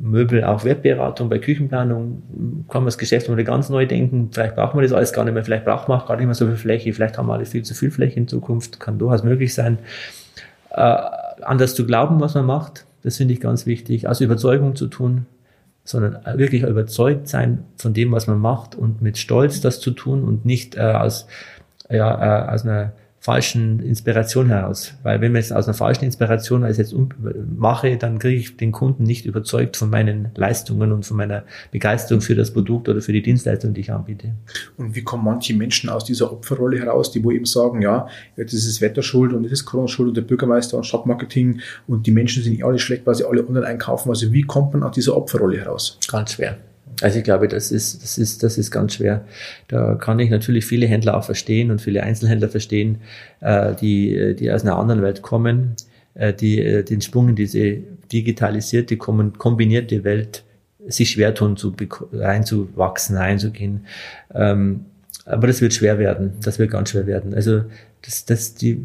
Möbel, auch Webberatung, bei Küchenplanung kann man das Geschäftsmodell ganz neu denken. Vielleicht braucht man das alles gar nicht mehr, vielleicht braucht man auch gar nicht mehr so viel Fläche, vielleicht haben wir alle viel zu viel Fläche in Zukunft, kann durchaus möglich sein. Äh, anders zu glauben, was man macht, das finde ich ganz wichtig, aus Überzeugung zu tun, sondern wirklich überzeugt sein von dem, was man macht und mit Stolz das zu tun und nicht äh, aus, ja, äh, aus einer falschen Inspiration heraus. Weil wenn man es aus einer falschen Inspiration als jetzt mache, dann kriege ich den Kunden nicht überzeugt von meinen Leistungen und von meiner Begeisterung für das Produkt oder für die Dienstleistung, die ich anbiete. Und wie kommen manche Menschen aus dieser Opferrolle heraus, die wo eben sagen, ja, das ist Wetter schuld und das ist Corona schuld und der Bürgermeister und Stadtmarketing und die Menschen sind eh alle schlecht, weil sie alle online einkaufen. Also wie kommt man aus dieser Opferrolle heraus? Ganz schwer. Also ich glaube, das ist, das ist, das ist ganz schwer. Da kann ich natürlich viele Händler auch verstehen und viele Einzelhändler verstehen, äh, die, die aus einer anderen Welt kommen, äh, die äh, den Sprung in diese digitalisierte, kombinierte Welt sich schwer tun, zu reinzuwachsen, reinzugehen. Ähm, aber das wird schwer werden. Das wird ganz schwer werden. Also das, das die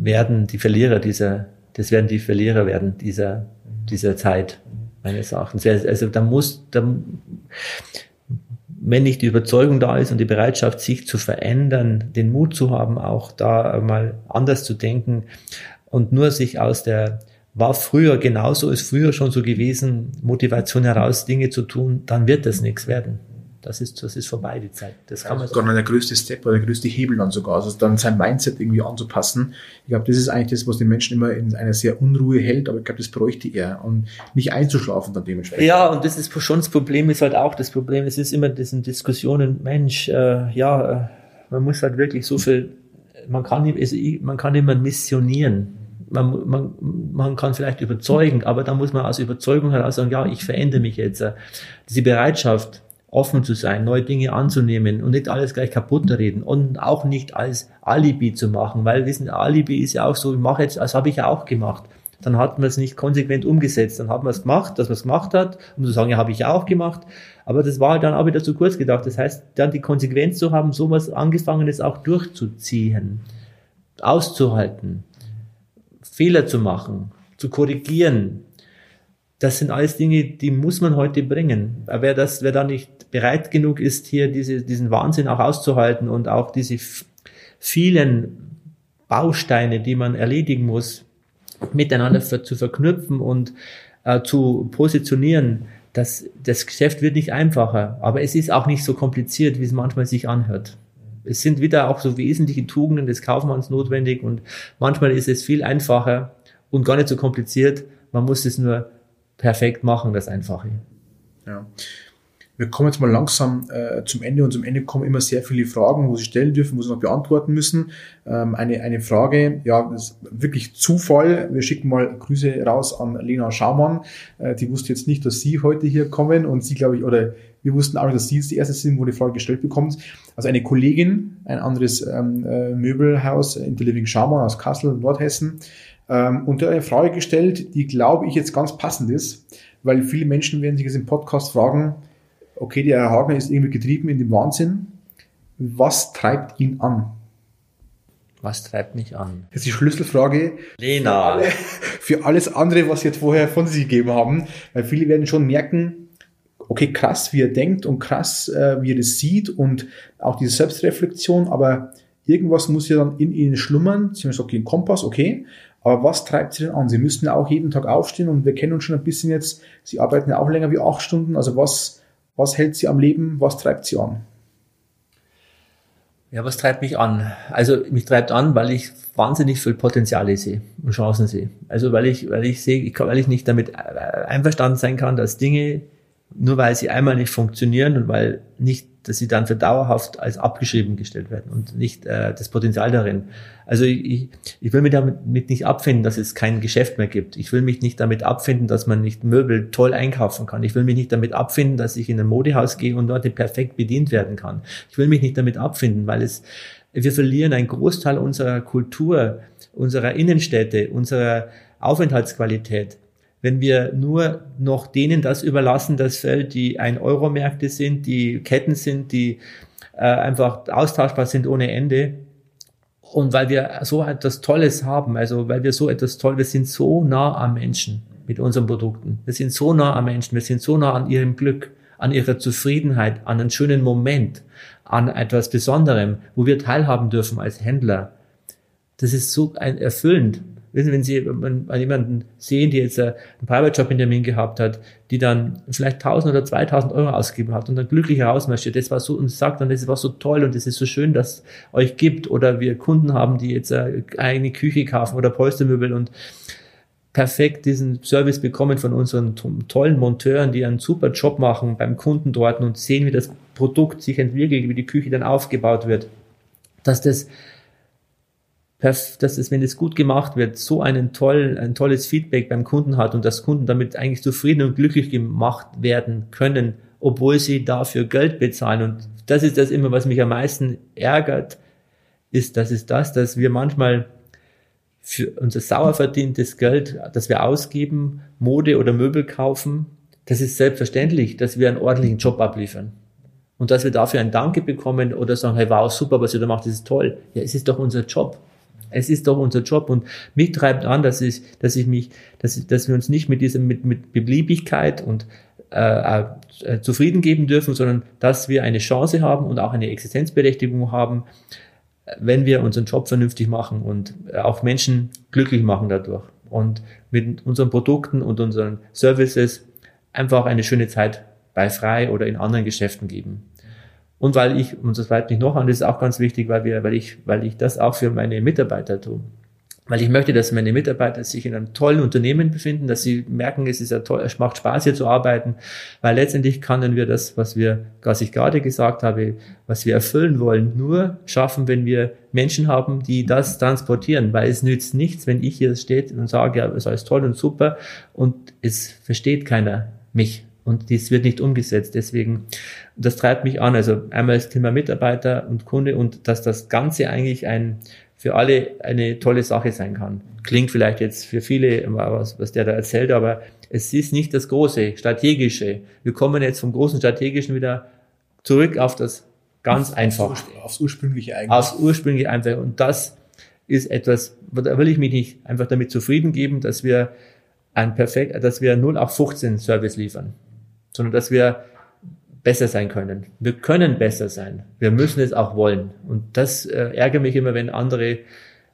werden die Verlierer dieser, das werden die Verlierer werden dieser dieser Zeit meines Erachtens. Also da muss, da, wenn nicht die Überzeugung da ist und die Bereitschaft, sich zu verändern, den Mut zu haben, auch da mal anders zu denken und nur sich aus der war früher genauso, ist früher schon so gewesen, Motivation heraus Dinge zu tun, dann wird das nichts werden. Das ist, das ist vorbei, die Zeit. Das kann man sogar der größte Step oder der größte Hebel dann sogar. Also dann sein Mindset irgendwie anzupassen. Ich glaube, das ist eigentlich das, was den Menschen immer in einer sehr Unruhe hält, aber ich glaube, das bräuchte er. Und nicht einzuschlafen dann dementsprechend. Ja, und das ist schon das Problem, ist halt auch das Problem. Es ist immer diesen Diskussionen, Mensch, äh, ja, äh, man muss halt wirklich so viel, man kann, also man kann immer missionieren man, man, man kann vielleicht überzeugen, aber da muss man aus Überzeugung heraus sagen, ja, ich verändere mich jetzt. Diese Bereitschaft, offen zu sein, neue Dinge anzunehmen und nicht alles gleich kaputt reden und auch nicht als Alibi zu machen, weil wissen, Alibi ist ja auch so, ich mache jetzt, das habe ich ja auch gemacht. Dann hat man es nicht konsequent umgesetzt. Dann hat man es gemacht, dass man es gemacht hat, um zu sagen, ja, habe ich ja auch gemacht. Aber das war dann auch wieder zu kurz gedacht. Das heißt, dann die Konsequenz zu haben, sowas Angefangenes auch durchzuziehen, auszuhalten, Fehler zu machen, zu korrigieren, das sind alles Dinge, die muss man heute bringen. Wer das, wer da nicht bereit genug ist, hier diese, diesen Wahnsinn auch auszuhalten und auch diese vielen Bausteine, die man erledigen muss, miteinander zu verknüpfen und äh, zu positionieren, das, das Geschäft wird nicht einfacher, aber es ist auch nicht so kompliziert, wie es manchmal sich anhört. Es sind wieder auch so wesentliche Tugenden des Kaufmanns notwendig und manchmal ist es viel einfacher und gar nicht so kompliziert. Man muss es nur perfekt machen, das Einfache. Ja. Wir kommen jetzt mal langsam äh, zum Ende und zum Ende kommen immer sehr viele Fragen, wo Sie stellen dürfen, wo Sie noch beantworten müssen. Ähm, eine, eine Frage, ja, das ist wirklich Zufall. Wir schicken mal Grüße raus an Lena Schaumann. Äh, die wusste jetzt nicht, dass Sie heute hier kommen und Sie, glaube ich, oder wir wussten auch nicht, dass Sie jetzt die erste sind, wo die Frage gestellt bekommt. Also eine Kollegin, ein anderes ähm, äh, Möbelhaus, Interliving Schaumann aus Kassel, Nordhessen, ähm, und eine Frage gestellt, die glaube ich jetzt ganz passend ist, weil viele Menschen werden sich jetzt im Podcast fragen, okay, der Herr Hagner ist irgendwie getrieben in dem Wahnsinn. Was treibt ihn an? Was treibt mich an? Das ist die Schlüsselfrage. Lena. Für, alle, für alles andere, was Sie jetzt vorher von sich gegeben haben. Weil viele werden schon merken, okay, krass, wie er denkt und krass, äh, wie er das sieht und auch diese Selbstreflexion, aber irgendwas muss ja dann in ihnen schlummern. Sie haben gesagt, okay, ein Kompass, okay, aber was treibt Sie denn an? Sie müssten ja auch jeden Tag aufstehen und wir kennen uns schon ein bisschen jetzt. Sie arbeiten ja auch länger wie acht Stunden. Also was, was hält Sie am Leben? Was treibt Sie an? Ja, was treibt mich an? Also mich treibt an, weil ich wahnsinnig viel Potenziale sehe und Chancen sehe. Also weil ich, weil ich sehe, weil ich nicht damit einverstanden sein kann, dass Dinge nur weil sie einmal nicht funktionieren und weil nicht, dass sie dann für dauerhaft als abgeschrieben gestellt werden und nicht äh, das Potenzial darin. Also ich, ich will mich damit nicht abfinden, dass es kein Geschäft mehr gibt. Ich will mich nicht damit abfinden, dass man nicht Möbel toll einkaufen kann. Ich will mich nicht damit abfinden, dass ich in ein Modehaus gehe und dort perfekt bedient werden kann. Ich will mich nicht damit abfinden, weil es wir verlieren einen Großteil unserer Kultur, unserer Innenstädte, unserer Aufenthaltsqualität wenn wir nur noch denen das überlassen, das Feld, die Ein-Euro-Märkte sind, die Ketten sind, die äh, einfach austauschbar sind ohne Ende. Und weil wir so etwas Tolles haben, also weil wir so etwas Tolles, wir sind so nah am Menschen mit unseren Produkten. Wir sind so nah am Menschen, wir sind so nah an ihrem Glück, an ihrer Zufriedenheit, an einen schönen Moment, an etwas Besonderem, wo wir teilhaben dürfen als Händler. Das ist so ein erfüllend. Wissen, wenn Sie wenn, jemanden sehen, die jetzt einen Private Job in Termin gehabt hat, die dann vielleicht 1000 oder 2000 Euro ausgegeben hat und dann glücklich heraus möchte, das war so und sagt dann, das war so toll und das ist so schön, dass euch gibt oder wir Kunden haben, die jetzt eine eigene Küche kaufen oder Polstermöbel und perfekt diesen Service bekommen von unseren tollen Monteuren, die einen super Job machen beim Kunden dort und sehen, wie das Produkt sich entwickelt, wie die Küche dann aufgebaut wird. Dass das dass es, wenn es gut gemacht wird, so einen tollen, ein tolles Feedback beim Kunden hat und dass Kunden damit eigentlich zufrieden und glücklich gemacht werden können, obwohl sie dafür Geld bezahlen. Und das ist das immer, was mich am meisten ärgert, ist, das ist das, dass wir manchmal für unser sauer verdientes Geld, das wir ausgeben, Mode oder Möbel kaufen, Das ist selbstverständlich, dass wir einen ordentlichen Job abliefern. Und dass wir dafür ein Danke bekommen oder sagen, hey, wow, super, was ihr da macht, das ist toll. Ja, es ist doch unser Job. Es ist doch unser Job und mich treibt an, dass ich, dass ich mich, dass, ich, dass wir uns nicht mit diesem, mit, mit Beliebigkeit und äh, äh, zufrieden geben dürfen, sondern dass wir eine Chance haben und auch eine Existenzberechtigung haben, wenn wir unseren Job vernünftig machen und auch Menschen glücklich machen dadurch und mit unseren Produkten und unseren Services einfach eine schöne Zeit bei Frei oder in anderen Geschäften geben. Und weil ich, und das bleibt nicht noch an, das ist auch ganz wichtig, weil wir, weil ich, weil ich das auch für meine Mitarbeiter tue. Weil ich möchte, dass meine Mitarbeiter sich in einem tollen Unternehmen befinden, dass sie merken, es ist ja toll, es macht Spaß hier zu arbeiten, weil letztendlich können wir das, was wir, was ich gerade gesagt habe, was wir erfüllen wollen, nur schaffen, wenn wir Menschen haben, die das transportieren, weil es nützt nichts, wenn ich hier stehe und sage, ja, es ist alles toll und super und es versteht keiner mich und dies wird nicht umgesetzt. Deswegen, das treibt mich an. Also einmal das Thema Mitarbeiter und Kunde und dass das Ganze eigentlich ein für alle eine tolle Sache sein kann. Klingt vielleicht jetzt für viele, was, was der da erzählt, aber es ist nicht das große, strategische. Wir kommen jetzt vom großen strategischen wieder zurück auf das ganz einfache. Aufs ursprüngliche eigentlich. Aufs ursprüngliche einfach. Und das ist etwas, da will ich mich nicht einfach damit zufrieden geben, dass wir ein perfekt, dass wir 0 auf 15 Service liefern, sondern dass wir besser sein können. Wir können besser sein. Wir müssen es auch wollen. Und das äh, ärgert mich immer, wenn andere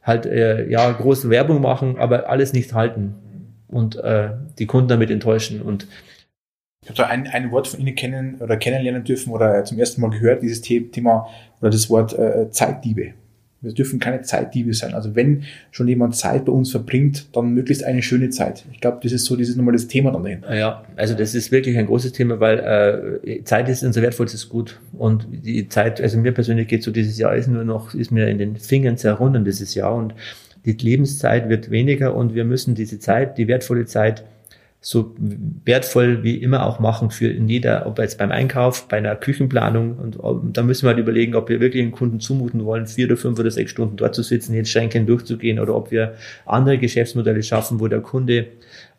halt äh, ja große Werbung machen, aber alles nicht halten und äh, die Kunden damit enttäuschen. Und ich habe da ein, ein Wort von Ihnen kennen oder kennenlernen dürfen oder zum ersten Mal gehört, dieses Thema oder das Wort äh, Zeitdiebe. Wir dürfen keine Zeitdiebe sein. Also wenn schon jemand Zeit bei uns verbringt, dann möglichst eine schöne Zeit. Ich glaube, das ist so dieses nochmal das Thema dann. Ja, also das ist wirklich ein großes Thema, weil äh, Zeit ist unser wertvollstes Gut. Und die Zeit, also mir persönlich geht so dieses Jahr ist nur noch, ist mir in den Fingern zerrunden dieses Jahr und die Lebenszeit wird weniger und wir müssen diese Zeit, die wertvolle Zeit so wertvoll wie immer auch machen für in jeder, ob jetzt beim Einkauf, bei einer Küchenplanung und, und da müssen wir halt überlegen, ob wir wirklich den Kunden zumuten wollen, vier oder fünf oder sechs Stunden dort zu sitzen, jetzt Schränken durchzugehen oder ob wir andere Geschäftsmodelle schaffen, wo der Kunde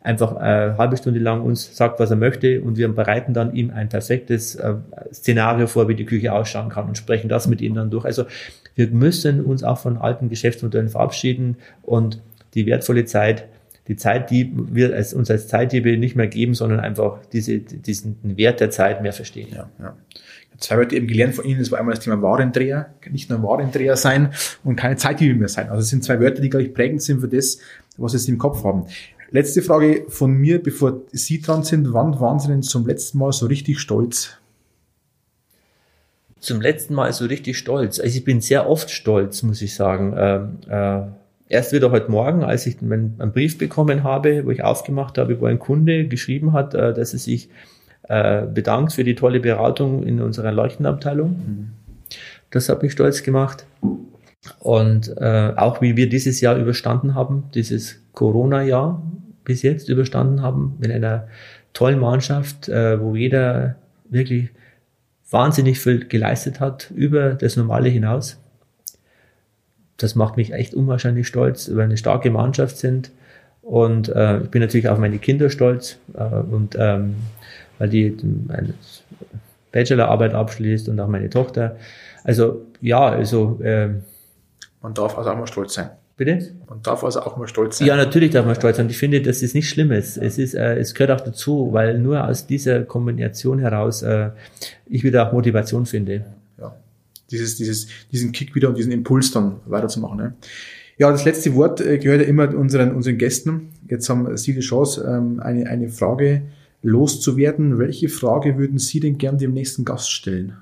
einfach eine halbe Stunde lang uns sagt, was er möchte und wir bereiten dann ihm ein perfektes äh, Szenario vor, wie die Küche ausschauen kann und sprechen das mit ihm dann durch. Also wir müssen uns auch von alten Geschäftsmodellen verabschieden und die wertvolle Zeit die Zeit, die wir als, uns als Zeitdiebe nicht mehr geben, sondern einfach diese, diesen Wert der Zeit mehr verstehen. Ja, ja. Zwei Wörter eben gelernt von Ihnen, das war einmal das Thema Warendreher, nicht nur Warendreher sein und keine Zeitdiebe mehr sein. Also es sind zwei Wörter, die, glaube ich, prägend sind für das, was Sie im Kopf haben. Letzte Frage von mir, bevor Sie dran sind. Wann waren Sie denn zum letzten Mal so richtig stolz? Zum letzten Mal so richtig stolz. Also ich bin sehr oft stolz, muss ich sagen. Ähm, äh, erst wieder heute Morgen, als ich meinen, einen Brief bekommen habe, wo ich aufgemacht habe, wo ein Kunde geschrieben hat, äh, dass er sich äh, bedankt für die tolle Beratung in unserer Leuchtenabteilung. Mhm. Das hat mich stolz gemacht. Und äh, auch wie wir dieses Jahr überstanden haben, dieses Corona-Jahr bis jetzt überstanden haben, mit einer tollen Mannschaft, äh, wo jeder wirklich wahnsinnig viel geleistet hat, über das Normale hinaus das macht mich echt unwahrscheinlich stolz, weil wir eine starke Mannschaft sind. Und äh, ich bin natürlich auf meine Kinder stolz äh, und ähm, weil die eine Bachelorarbeit abschließt und auch meine Tochter. Also ja, also äh, man darf also auch mal stolz sein. Bitte? Man darf also auch mal stolz sein. Ja, natürlich darf man stolz sein. Ich finde, das ist nichts Schlimmes. Es ist, äh, es gehört auch dazu, weil nur aus dieser Kombination heraus äh, ich wieder auch Motivation finde dieses, dieses, diesen Kick wieder und diesen Impuls dann weiterzumachen. Ne? Ja, das letzte Wort äh, gehört ja immer unseren, unseren Gästen. Jetzt haben Sie die Chance, ähm, eine, eine Frage loszuwerden. Welche Frage würden Sie denn gern dem nächsten Gast stellen?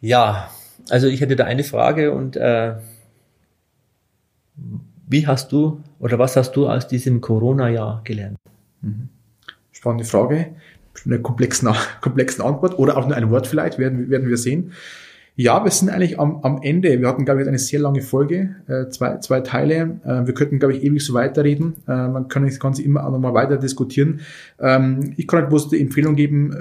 Ja, also ich hätte da eine Frage und äh, wie hast du oder was hast du aus diesem Corona-Jahr gelernt? Mhm. Spannende Frage eine komplexen, komplexen Antwort oder auch nur ein Wort vielleicht, werden, werden wir sehen. Ja, wir sind eigentlich am, am Ende. Wir hatten, glaube ich, eine sehr lange Folge, äh, zwei, zwei Teile. Äh, wir könnten, glaube ich, ewig so weiterreden. Äh, man kann das Ganze immer auch nochmal weiter diskutieren. Ähm, ich kann halt bloß die Empfehlung geben,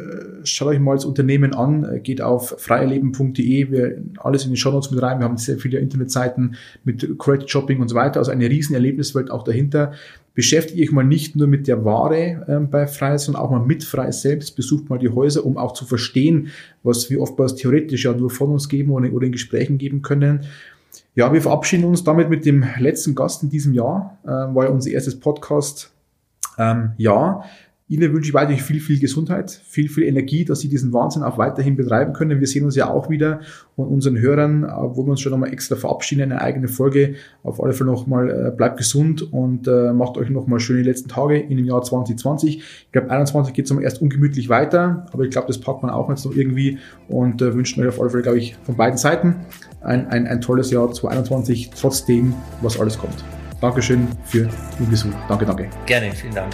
schaut euch mal das Unternehmen an, geht auf freierleben.de, wir alles in die Show Notes mit rein. Wir haben sehr viele Internetseiten mit Credit Shopping und so weiter, also eine riesen Erlebniswelt auch dahinter. Beschäftigt euch mal nicht nur mit der Ware ähm, bei Freies, sondern auch mal mit Freies selbst. Besucht mal die Häuser, um auch zu verstehen, was wir oftmals theoretisch ja nur von uns geben oder, oder in Gesprächen geben können. Ja, wir verabschieden uns damit mit dem letzten Gast in diesem Jahr. Äh, war ja unser erstes Podcast. Ähm, ja, Ihnen wünsche ich weiterhin viel, viel Gesundheit, viel, viel Energie, dass Sie diesen Wahnsinn auch weiterhin betreiben können. Wir sehen uns ja auch wieder und unseren Hörern, äh, wo wir uns schon nochmal extra verabschieden, eine eigene Folge. Auf alle Fälle nochmal, äh, bleibt gesund und äh, macht euch nochmal schöne letzten Tage in dem Jahr 2020. Ich glaube, 21 geht es erst ungemütlich weiter, aber ich glaube, das packt man auch jetzt noch irgendwie und wünschen euch auf alle Fälle, glaube ich, von beiden Seiten ein, ein, ein tolles Jahr 2021, trotzdem, was alles kommt. Dankeschön für den Besuch. Danke, danke. Gerne, vielen Dank.